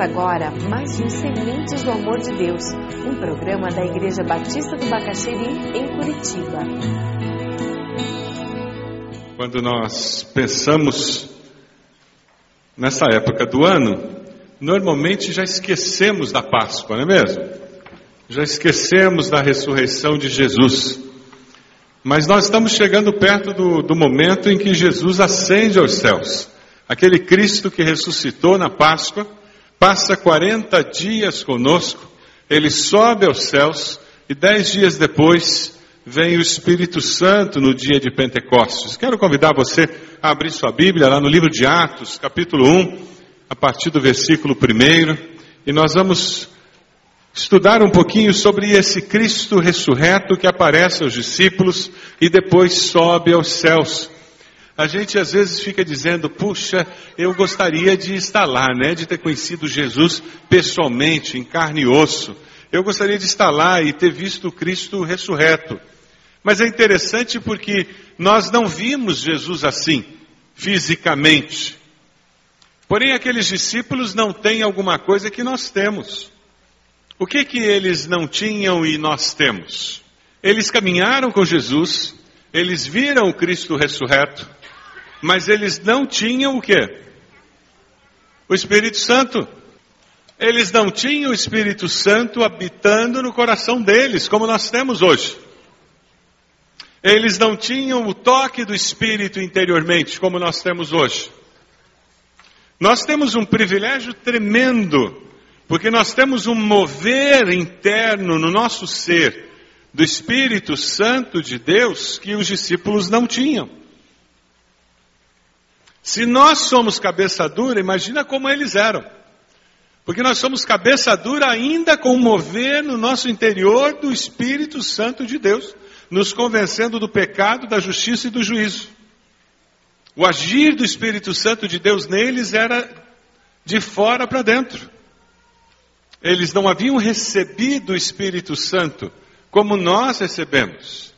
Agora mais um Sementes do Amor de Deus, um programa da Igreja Batista do Bacaxeri, em Curitiba. Quando nós pensamos nessa época do ano, normalmente já esquecemos da Páscoa, não é mesmo? Já esquecemos da ressurreição de Jesus. Mas nós estamos chegando perto do, do momento em que Jesus ascende aos céus. Aquele Cristo que ressuscitou na Páscoa, passa 40 dias conosco, ele sobe aos céus e dez dias depois vem o Espírito Santo no dia de Pentecostes. Quero convidar você a abrir sua Bíblia lá no livro de Atos, capítulo 1, a partir do versículo 1, e nós vamos estudar um pouquinho sobre esse Cristo ressurreto que aparece aos discípulos e depois sobe aos céus. A gente às vezes fica dizendo, puxa, eu gostaria de estar lá, né? De ter conhecido Jesus pessoalmente, em carne e osso. Eu gostaria de estar lá e ter visto Cristo ressurreto. Mas é interessante porque nós não vimos Jesus assim, fisicamente. Porém, aqueles discípulos não têm alguma coisa que nós temos. O que que eles não tinham e nós temos? Eles caminharam com Jesus, eles viram o Cristo ressurreto, mas eles não tinham o quê? O Espírito Santo. Eles não tinham o Espírito Santo habitando no coração deles, como nós temos hoje. Eles não tinham o toque do Espírito interiormente, como nós temos hoje. Nós temos um privilégio tremendo, porque nós temos um mover interno no nosso ser do Espírito Santo de Deus que os discípulos não tinham. Se nós somos cabeça dura, imagina como eles eram. Porque nós somos cabeça dura ainda com o mover no nosso interior do Espírito Santo de Deus, nos convencendo do pecado, da justiça e do juízo. O agir do Espírito Santo de Deus neles era de fora para dentro. Eles não haviam recebido o Espírito Santo como nós recebemos,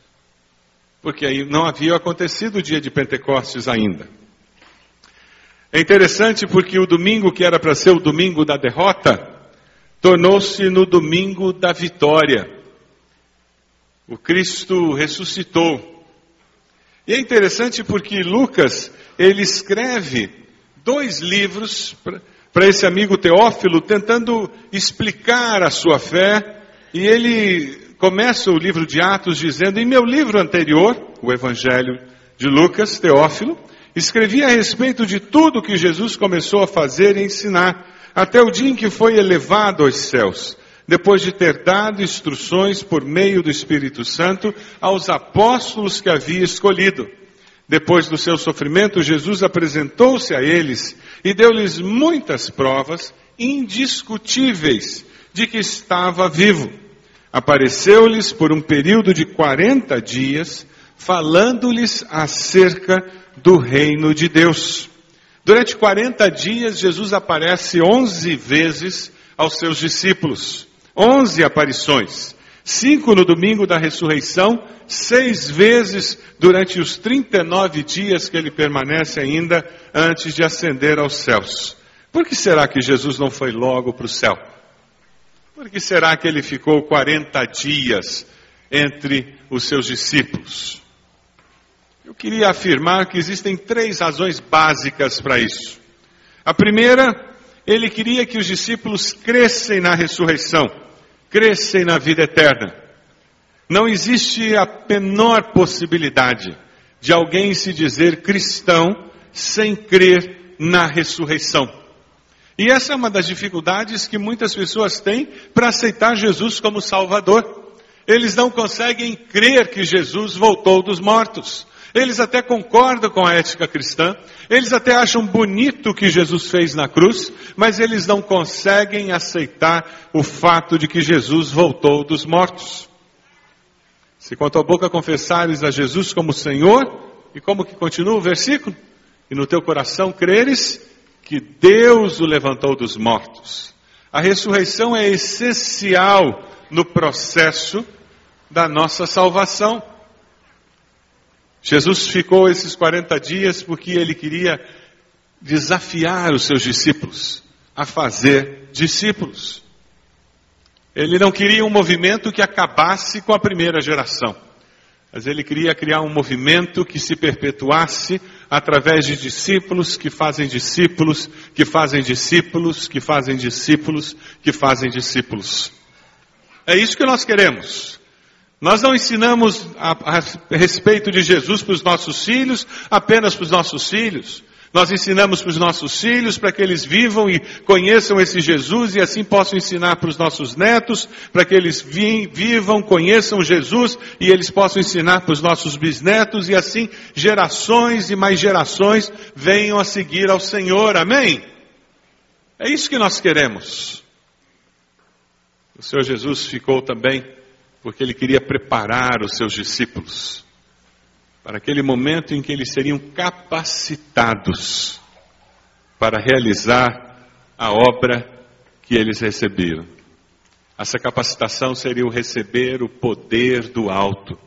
porque aí não havia acontecido o dia de Pentecostes ainda. É interessante porque o domingo que era para ser o domingo da derrota, tornou-se no domingo da vitória. O Cristo ressuscitou. E é interessante porque Lucas, ele escreve dois livros para esse amigo Teófilo, tentando explicar a sua fé, e ele começa o livro de Atos dizendo: em meu livro anterior, o Evangelho de Lucas, Teófilo, Escrevi a respeito de tudo que Jesus começou a fazer e ensinar, até o dia em que foi elevado aos céus, depois de ter dado instruções por meio do Espírito Santo aos apóstolos que havia escolhido. Depois do seu sofrimento, Jesus apresentou-se a eles e deu-lhes muitas provas indiscutíveis de que estava vivo. Apareceu-lhes por um período de quarenta dias, falando-lhes acerca do reino de Deus. Durante 40 dias, Jesus aparece 11 vezes aos seus discípulos. 11 aparições. Cinco no domingo da ressurreição, seis vezes durante os 39 dias que ele permanece ainda antes de ascender aos céus. Por que será que Jesus não foi logo para o céu? Por que será que ele ficou 40 dias entre os seus discípulos? Eu queria afirmar que existem três razões básicas para isso. A primeira, ele queria que os discípulos crescem na ressurreição, crescem na vida eterna. Não existe a menor possibilidade de alguém se dizer cristão sem crer na ressurreição. E essa é uma das dificuldades que muitas pessoas têm para aceitar Jesus como Salvador. Eles não conseguem crer que Jesus voltou dos mortos. Eles até concordam com a ética cristã, eles até acham bonito o que Jesus fez na cruz, mas eles não conseguem aceitar o fato de que Jesus voltou dos mortos. Se com a tua boca confessares a Jesus como Senhor, e como que continua o versículo? E no teu coração creres que Deus o levantou dos mortos. A ressurreição é essencial no processo da nossa salvação. Jesus ficou esses 40 dias porque ele queria desafiar os seus discípulos a fazer discípulos. Ele não queria um movimento que acabasse com a primeira geração, mas ele queria criar um movimento que se perpetuasse através de discípulos que fazem discípulos, que fazem discípulos, que fazem discípulos, que fazem discípulos. É isso que nós queremos. Nós não ensinamos a, a respeito de Jesus para os nossos filhos, apenas para os nossos filhos. Nós ensinamos para os nossos filhos para que eles vivam e conheçam esse Jesus e assim possam ensinar para os nossos netos, para que eles vi, vivam, conheçam Jesus e eles possam ensinar para os nossos bisnetos e assim gerações e mais gerações venham a seguir ao Senhor. Amém? É isso que nós queremos. O Senhor Jesus ficou também porque ele queria preparar os seus discípulos para aquele momento em que eles seriam capacitados para realizar a obra que eles receberam. Essa capacitação seria o receber o poder do alto,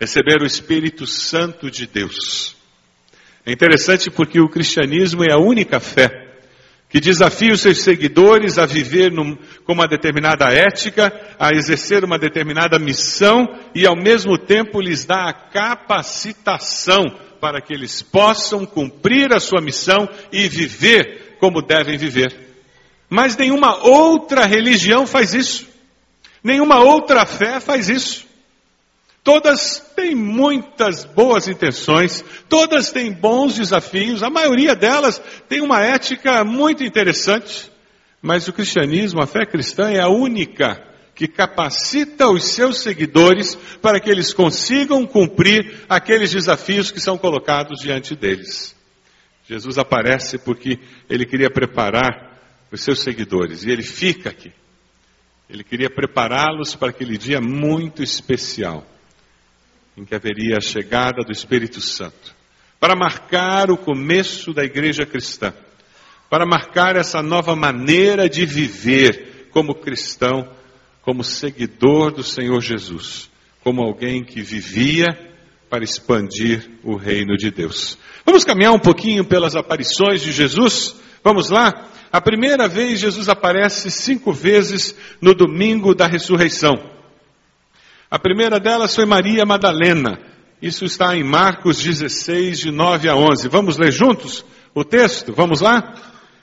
receber o Espírito Santo de Deus. É interessante porque o cristianismo é a única fé que desafia os seus seguidores a viver num, com uma determinada ética, a exercer uma determinada missão e ao mesmo tempo lhes dá a capacitação para que eles possam cumprir a sua missão e viver como devem viver. Mas nenhuma outra religião faz isso. Nenhuma outra fé faz isso. Todas têm muitas boas intenções, todas têm bons desafios, a maioria delas tem uma ética muito interessante, mas o cristianismo, a fé cristã, é a única que capacita os seus seguidores para que eles consigam cumprir aqueles desafios que são colocados diante deles. Jesus aparece porque ele queria preparar os seus seguidores e ele fica aqui. Ele queria prepará-los para aquele dia muito especial em que haveria a chegada do Espírito Santo, para marcar o começo da igreja cristã, para marcar essa nova maneira de viver como cristão, como seguidor do Senhor Jesus, como alguém que vivia para expandir o reino de Deus. Vamos caminhar um pouquinho pelas aparições de Jesus? Vamos lá? A primeira vez Jesus aparece cinco vezes no domingo da ressurreição. A primeira delas foi Maria Madalena. Isso está em Marcos 16, de 9 a 11. Vamos ler juntos o texto? Vamos lá?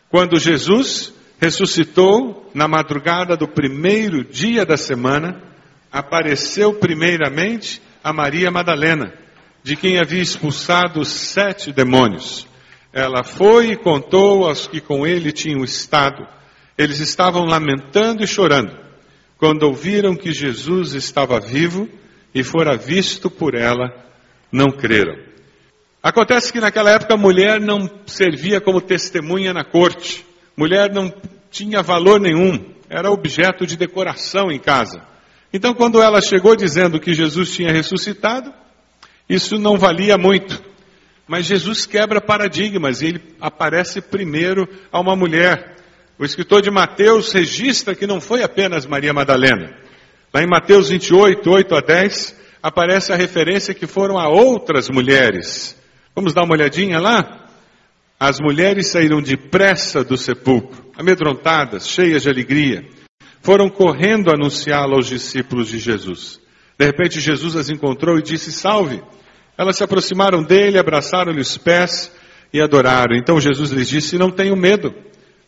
Quando Jesus ressuscitou na madrugada do primeiro dia da semana, apareceu primeiramente a Maria Madalena, de quem havia expulsado sete demônios. Ela foi e contou aos que com ele tinham estado. Eles estavam lamentando e chorando quando ouviram que Jesus estava vivo e fora visto por ela, não creram. Acontece que naquela época a mulher não servia como testemunha na corte. Mulher não tinha valor nenhum, era objeto de decoração em casa. Então, quando ela chegou dizendo que Jesus tinha ressuscitado, isso não valia muito. Mas Jesus quebra paradigmas e ele aparece primeiro a uma mulher. O escritor de Mateus registra que não foi apenas Maria Madalena. Lá em Mateus 28, 8 a 10, aparece a referência que foram a outras mulheres. Vamos dar uma olhadinha lá? As mulheres saíram depressa do sepulcro, amedrontadas, cheias de alegria. Foram correndo anunciá-lo aos discípulos de Jesus. De repente, Jesus as encontrou e disse: Salve! Elas se aproximaram dele, abraçaram-lhe os pés e adoraram. Então Jesus lhes disse: Não tenham medo.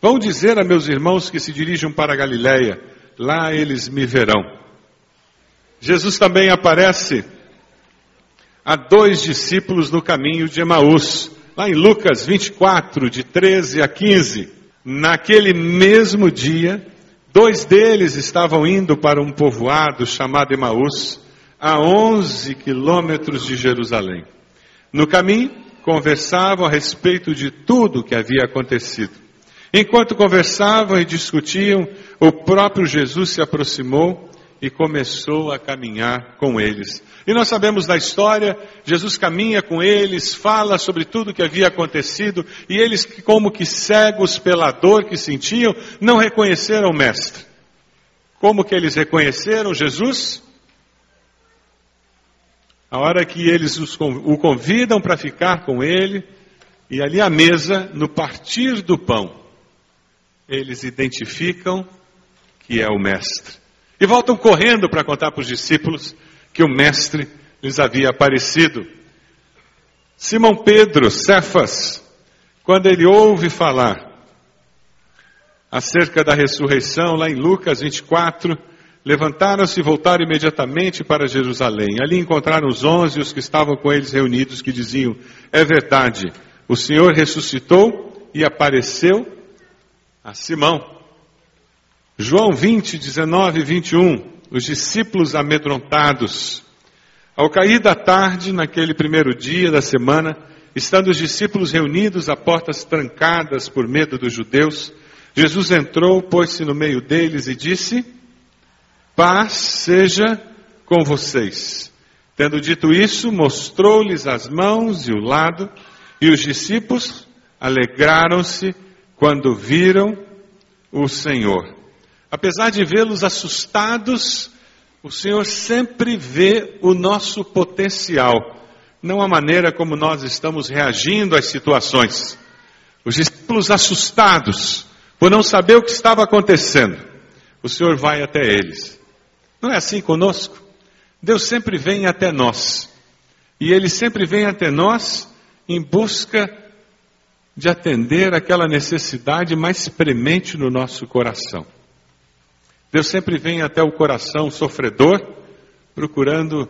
Vão dizer a meus irmãos que se dirijam para Galiléia, lá eles me verão. Jesus também aparece a dois discípulos no caminho de Emaús, lá em Lucas 24, de 13 a 15. Naquele mesmo dia, dois deles estavam indo para um povoado chamado Emaús, a 11 quilômetros de Jerusalém. No caminho, conversavam a respeito de tudo que havia acontecido. Enquanto conversavam e discutiam, o próprio Jesus se aproximou e começou a caminhar com eles. E nós sabemos da história, Jesus caminha com eles, fala sobre tudo que havia acontecido, e eles, como que cegos pela dor que sentiam, não reconheceram o Mestre. Como que eles reconheceram Jesus? A hora que eles o convidam para ficar com ele, e ali à mesa, no partir do pão, eles identificam que é o Mestre. E voltam correndo para contar para os discípulos que o Mestre lhes havia aparecido. Simão Pedro, Cefas, quando ele ouve falar acerca da ressurreição, lá em Lucas 24, levantaram-se e voltaram imediatamente para Jerusalém. Ali encontraram os onze os que estavam com eles reunidos, que diziam: É verdade, o Senhor ressuscitou e apareceu a Simão. João 20, 19 e 21. Os discípulos amedrontados. Ao cair da tarde, naquele primeiro dia da semana, estando os discípulos reunidos a portas trancadas por medo dos judeus, Jesus entrou, pôs-se no meio deles e disse: Paz seja com vocês. Tendo dito isso, mostrou-lhes as mãos e o lado, e os discípulos alegraram-se quando viram o Senhor. Apesar de vê-los assustados, o Senhor sempre vê o nosso potencial, não a maneira como nós estamos reagindo às situações. Os discípulos assustados, por não saber o que estava acontecendo, o Senhor vai até eles. Não é assim conosco? Deus sempre vem até nós. E Ele sempre vem até nós em busca de atender aquela necessidade mais premente no nosso coração. Deus sempre vem até o coração sofredor, procurando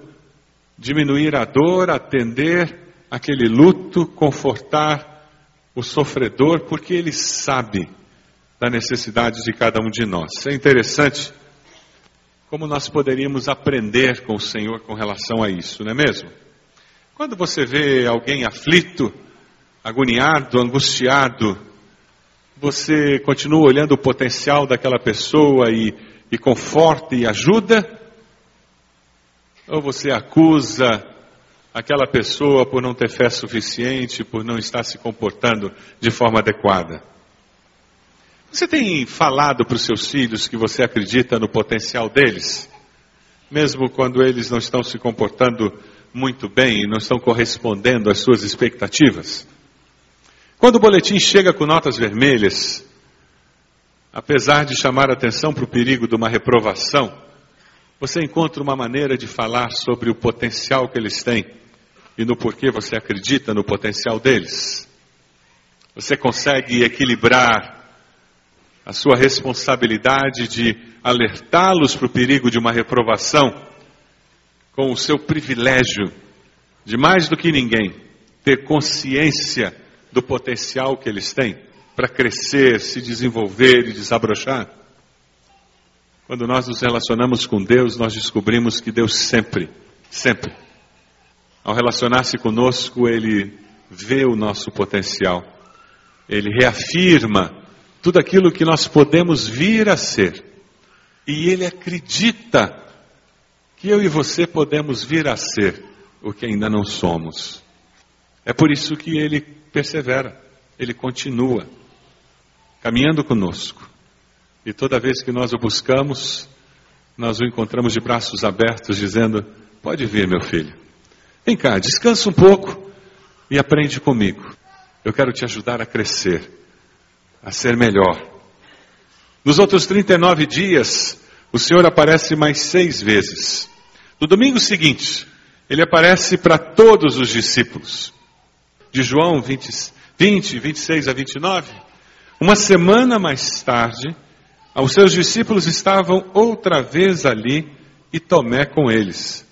diminuir a dor, atender aquele luto, confortar o sofredor, porque Ele sabe da necessidade de cada um de nós. É interessante como nós poderíamos aprender com o Senhor com relação a isso, não é mesmo? Quando você vê alguém aflito, agoniado, angustiado, você continua olhando o potencial daquela pessoa e e conforta e ajuda? Ou você acusa aquela pessoa por não ter fé suficiente, por não estar se comportando de forma adequada? Você tem falado para os seus filhos que você acredita no potencial deles? Mesmo quando eles não estão se comportando muito bem e não estão correspondendo às suas expectativas? Quando o boletim chega com notas vermelhas, apesar de chamar atenção para o perigo de uma reprovação, você encontra uma maneira de falar sobre o potencial que eles têm e no porquê você acredita no potencial deles. Você consegue equilibrar a sua responsabilidade de alertá-los para o perigo de uma reprovação com o seu privilégio de mais do que ninguém ter consciência do potencial que eles têm para crescer, se desenvolver e desabrochar. Quando nós nos relacionamos com Deus, nós descobrimos que Deus sempre, sempre, ao relacionar-se conosco, Ele vê o nosso potencial, Ele reafirma tudo aquilo que nós podemos vir a ser, e Ele acredita que eu e você podemos vir a ser o que ainda não somos. É por isso que Ele persevera, Ele continua caminhando conosco. E toda vez que nós o buscamos, nós o encontramos de braços abertos, dizendo: Pode vir, meu filho. Vem cá, descansa um pouco e aprende comigo. Eu quero te ajudar a crescer, a ser melhor. Nos outros 39 dias, o Senhor aparece mais seis vezes. No domingo seguinte, ele aparece para todos os discípulos. De João 20, 20, 26 a 29, uma semana mais tarde, os seus discípulos estavam outra vez ali e Tomé com eles.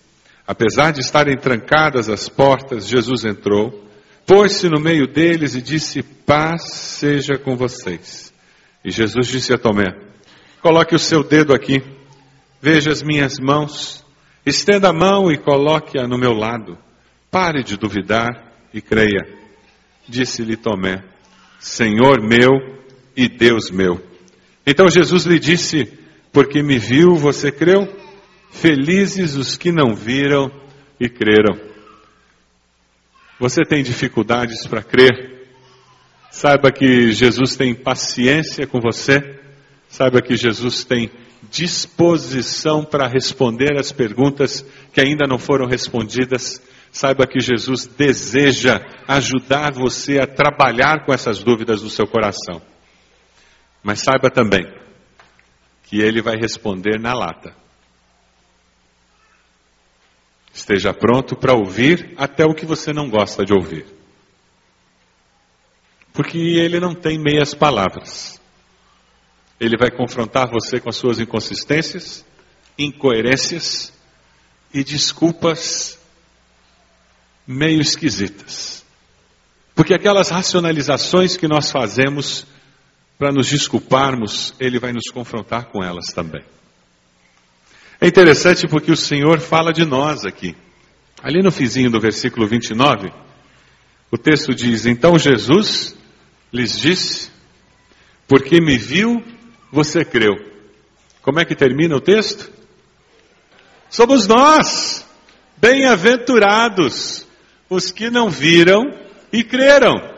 Apesar de estarem trancadas as portas, Jesus entrou, pôs-se no meio deles e disse: Paz seja com vocês. E Jesus disse a Tomé: Coloque o seu dedo aqui, veja as minhas mãos, estenda a mão e coloque-a no meu lado. Pare de duvidar e creia. Disse-lhe Tomé: Senhor meu e Deus meu. Então Jesus lhe disse: Porque me viu, você creu? Felizes os que não viram e creram. Você tem dificuldades para crer? Saiba que Jesus tem paciência com você. Saiba que Jesus tem disposição para responder as perguntas que ainda não foram respondidas saiba que Jesus deseja ajudar você a trabalhar com essas dúvidas no seu coração. Mas saiba também que ele vai responder na lata. Esteja pronto para ouvir até o que você não gosta de ouvir. Porque ele não tem meias palavras. Ele vai confrontar você com as suas inconsistências, incoerências e desculpas meio esquisitas. Porque aquelas racionalizações que nós fazemos para nos desculparmos, ele vai nos confrontar com elas também. É interessante porque o Senhor fala de nós aqui. Ali no fizinho do versículo 29, o texto diz: Então Jesus lhes disse, porque me viu, você creu. Como é que termina o texto? Somos nós, bem-aventurados, os que não viram e creram.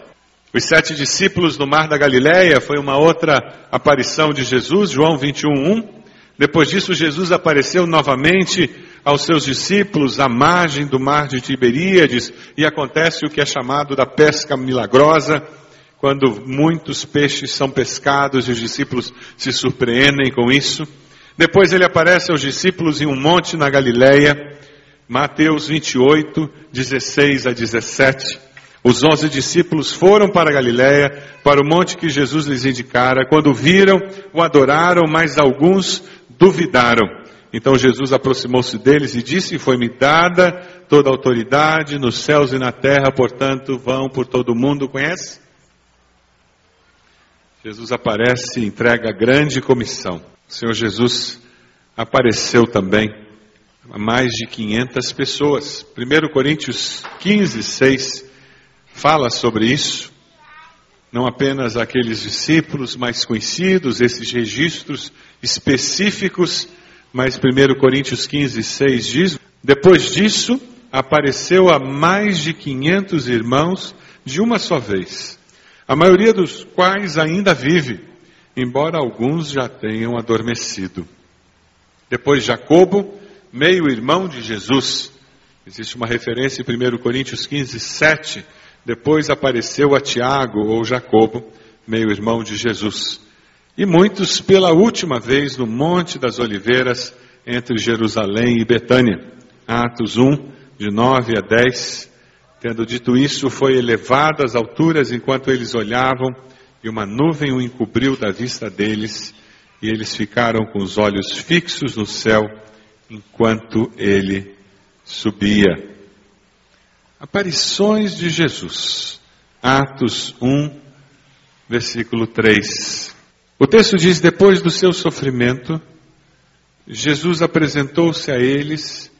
Os sete discípulos no Mar da Galileia foi uma outra aparição de Jesus, João 21:1. Depois disso, Jesus apareceu novamente aos seus discípulos à margem do mar de Tiberíades e acontece o que é chamado da pesca milagrosa, quando muitos peixes são pescados e os discípulos se surpreendem com isso. Depois ele aparece aos discípulos em um monte na Galileia, Mateus 28, 16 a 17. Os onze discípulos foram para Galiléia, para o monte que Jesus lhes indicara. Quando viram, o adoraram, mas alguns duvidaram. Então Jesus aproximou-se deles e disse: Foi-me dada toda a autoridade nos céus e na terra, portanto, vão por todo o mundo. Conhece? Jesus aparece e entrega a grande comissão. O Senhor Jesus apareceu também a mais de 500 pessoas. 1 Coríntios 15, 6 fala sobre isso. Não apenas aqueles discípulos mais conhecidos, esses registros específicos, mas 1 Coríntios 15, 6 diz: Depois disso, apareceu a mais de 500 irmãos de uma só vez, a maioria dos quais ainda vive, embora alguns já tenham adormecido. Depois Jacobo, meio-irmão de Jesus. Existe uma referência em 1 Coríntios 15, 7. Depois apareceu a Tiago ou Jacobo, meio-irmão de Jesus. E muitos pela última vez no Monte das Oliveiras, entre Jerusalém e Betânia. Atos 1, de 9 a 10. Tendo dito isso, foi elevado às alturas enquanto eles olhavam, e uma nuvem o encobriu da vista deles, e eles ficaram com os olhos fixos no céu enquanto ele subia. Aparições de Jesus. Atos 1, versículo 3. O texto diz: Depois do seu sofrimento, Jesus apresentou-se a eles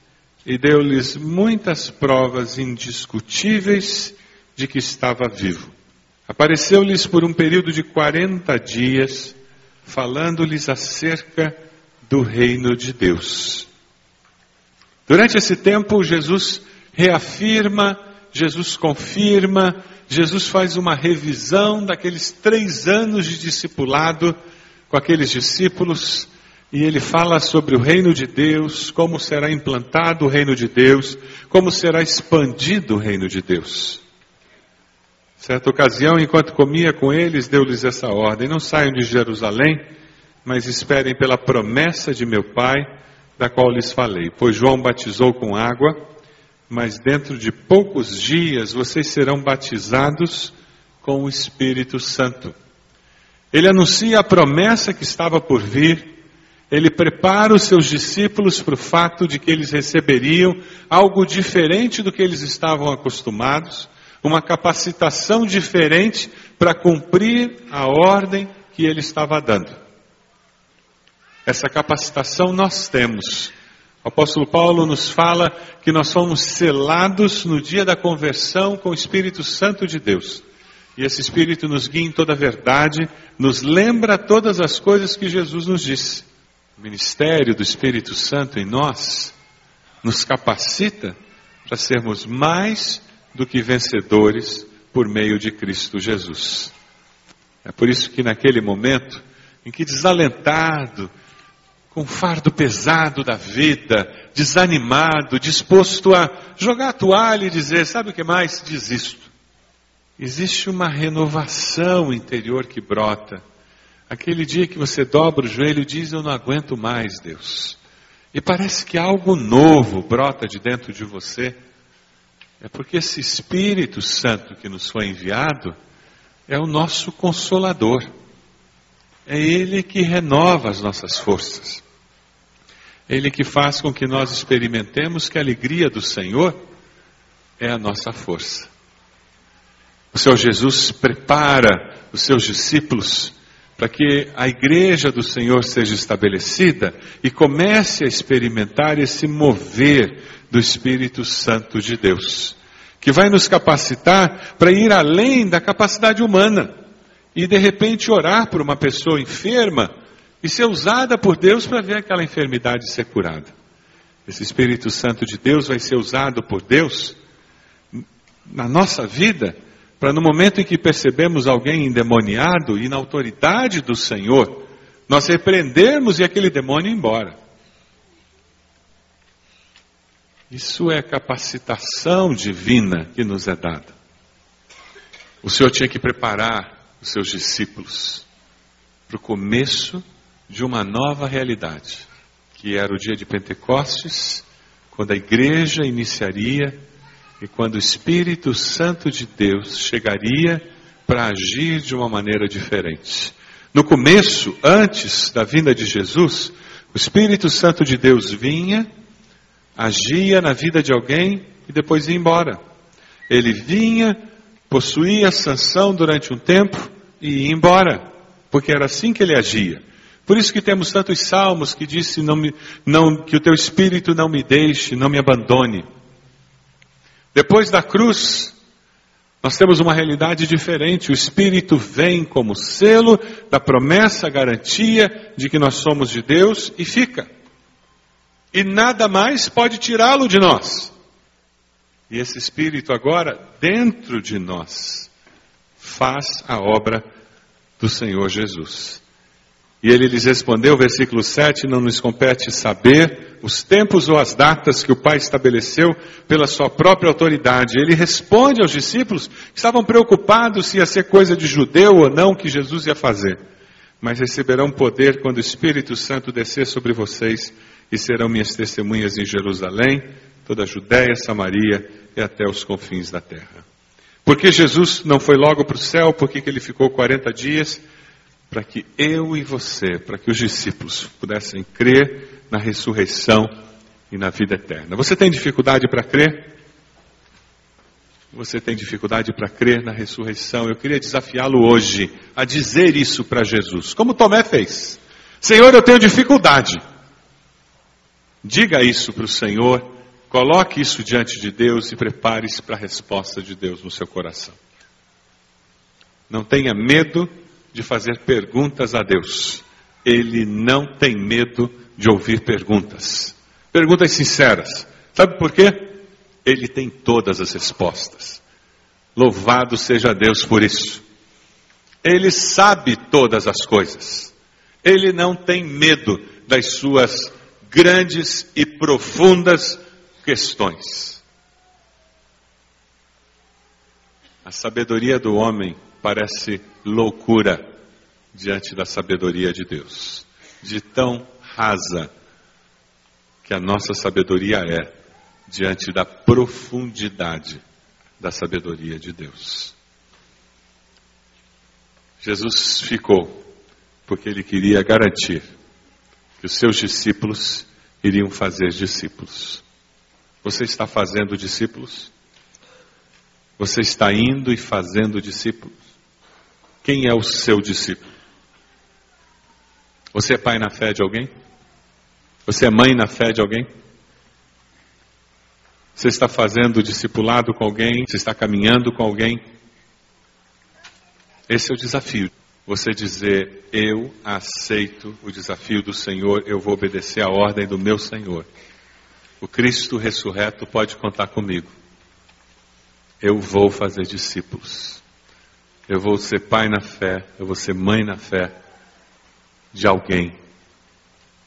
e deu-lhes muitas provas indiscutíveis de que estava vivo. Apareceu-lhes por um período de 40 dias, falando-lhes acerca do reino de Deus. Durante esse tempo, Jesus reafirma, Jesus confirma, Jesus faz uma revisão daqueles três anos de discipulado com aqueles discípulos e ele fala sobre o reino de Deus, como será implantado o reino de Deus, como será expandido o reino de Deus. Certa ocasião, enquanto comia com eles, deu-lhes essa ordem: Não saiam de Jerusalém, mas esperem pela promessa de meu Pai da qual lhes falei. Pois João batizou com água, mas dentro de poucos dias vocês serão batizados com o Espírito Santo. Ele anuncia a promessa que estava por vir, ele prepara os seus discípulos para o fato de que eles receberiam algo diferente do que eles estavam acostumados, uma capacitação diferente para cumprir a ordem que ele estava dando. Essa capacitação nós temos. O apóstolo Paulo nos fala que nós fomos selados no dia da conversão com o Espírito Santo de Deus. E esse Espírito nos guia em toda a verdade, nos lembra todas as coisas que Jesus nos disse. O ministério do Espírito Santo em nós nos capacita para sermos mais do que vencedores por meio de Cristo Jesus. É por isso que naquele momento em que desalentado, com fardo pesado da vida, desanimado, disposto a jogar a toalha e dizer: sabe o que mais? Desisto. Existe uma renovação interior que brota, Aquele dia que você dobra o joelho e diz: Eu não aguento mais, Deus. E parece que algo novo brota de dentro de você. É porque esse Espírito Santo que nos foi enviado é o nosso consolador. É Ele que renova as nossas forças. Ele que faz com que nós experimentemos que a alegria do Senhor é a nossa força. O Senhor Jesus prepara os seus discípulos para que a igreja do Senhor seja estabelecida e comece a experimentar esse mover do Espírito Santo de Deus, que vai nos capacitar para ir além da capacidade humana e de repente orar por uma pessoa enferma e ser usada por Deus para ver aquela enfermidade ser curada. Esse Espírito Santo de Deus vai ser usado por Deus na nossa vida para no momento em que percebemos alguém endemoniado e na autoridade do Senhor, nós repreendermos e aquele demônio ir embora. Isso é capacitação divina que nos é dada. O Senhor tinha que preparar os seus discípulos para o começo de uma nova realidade, que era o dia de Pentecostes, quando a igreja iniciaria e quando o Espírito Santo de Deus chegaria para agir de uma maneira diferente. No começo, antes da vinda de Jesus, o Espírito Santo de Deus vinha, agia na vida de alguém e depois ia embora. Ele vinha, possuía sanção durante um tempo e ia embora, porque era assim que ele agia. Por isso que temos tantos salmos que disse não me, não, que o teu espírito não me deixe, não me abandone. Depois da cruz, nós temos uma realidade diferente. O Espírito vem como selo da promessa, garantia de que nós somos de Deus e fica. E nada mais pode tirá-lo de nós. E esse Espírito agora, dentro de nós, faz a obra do Senhor Jesus. E ele lhes respondeu, versículo 7, não nos compete saber os tempos ou as datas que o Pai estabeleceu pela sua própria autoridade. Ele responde aos discípulos que estavam preocupados se ia ser coisa de judeu ou não que Jesus ia fazer. Mas receberão poder quando o Espírito Santo descer sobre vocês e serão minhas testemunhas em Jerusalém, toda a Judéia, Samaria e até os confins da terra. Porque Jesus não foi logo para o céu, porque ele ficou 40 dias para que eu e você, para que os discípulos pudessem crer na ressurreição e na vida eterna. Você tem dificuldade para crer? Você tem dificuldade para crer na ressurreição? Eu queria desafiá-lo hoje a dizer isso para Jesus, como Tomé fez. Senhor, eu tenho dificuldade. Diga isso para o Senhor, coloque isso diante de Deus e prepare-se para a resposta de Deus no seu coração. Não tenha medo de fazer perguntas a Deus. Ele não tem medo de ouvir perguntas. Perguntas sinceras. Sabe por quê? Ele tem todas as respostas. Louvado seja Deus por isso. Ele sabe todas as coisas. Ele não tem medo das suas grandes e profundas questões. A sabedoria do homem parece loucura diante da sabedoria de Deus. De tão rasa que a nossa sabedoria é diante da profundidade da sabedoria de Deus. Jesus ficou porque ele queria garantir que os seus discípulos iriam fazer discípulos. Você está fazendo discípulos? Você está indo e fazendo discípulos? Quem é o seu discípulo? Você é pai na fé de alguém? Você é mãe na fé de alguém? Você está fazendo discipulado com alguém? Você está caminhando com alguém? Esse é o desafio. Você dizer, eu aceito o desafio do Senhor, eu vou obedecer a ordem do meu Senhor. O Cristo ressurreto pode contar comigo. Eu vou fazer discípulos. Eu vou ser pai na fé, eu vou ser mãe na fé de alguém,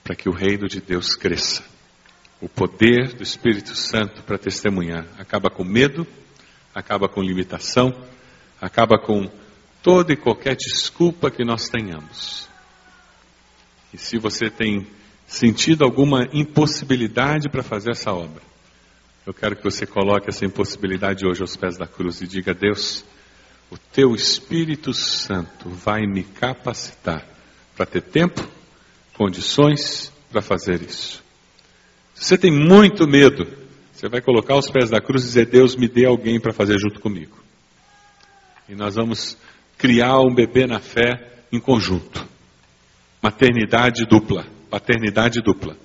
para que o reino de Deus cresça. O poder do Espírito Santo para testemunhar acaba com medo, acaba com limitação, acaba com toda e qualquer desculpa que nós tenhamos. E se você tem sentido alguma impossibilidade para fazer essa obra, eu quero que você coloque essa impossibilidade hoje aos pés da cruz e diga: Deus, o teu Espírito Santo vai me capacitar para ter tempo, condições para fazer isso. Se você tem muito medo, você vai colocar os pés da cruz e dizer: Deus, me dê alguém para fazer junto comigo. E nós vamos criar um bebê na fé em conjunto. Maternidade dupla, paternidade dupla.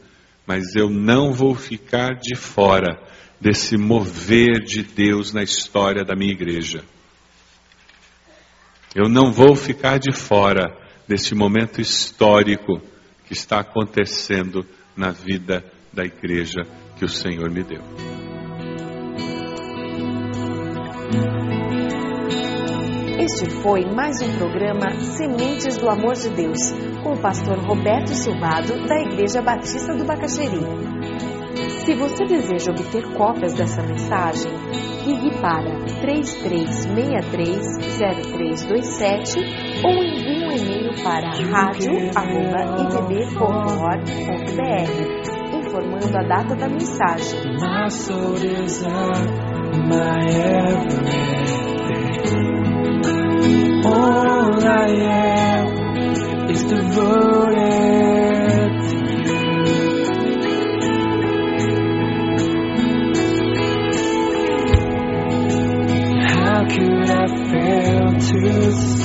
Mas eu não vou ficar de fora desse mover de Deus na história da minha igreja. Eu não vou ficar de fora desse momento histórico que está acontecendo na vida da igreja que o Senhor me deu. Este foi mais um programa Sementes do Amor de Deus, com o pastor Roberto Silvado, da Igreja Batista do Bacaxeri. Se você deseja obter cópias dessa mensagem, ligue para 33630327 ou envie um e-mail para radio@ibb.org.br informando a data da mensagem. All I am is devoted Jesus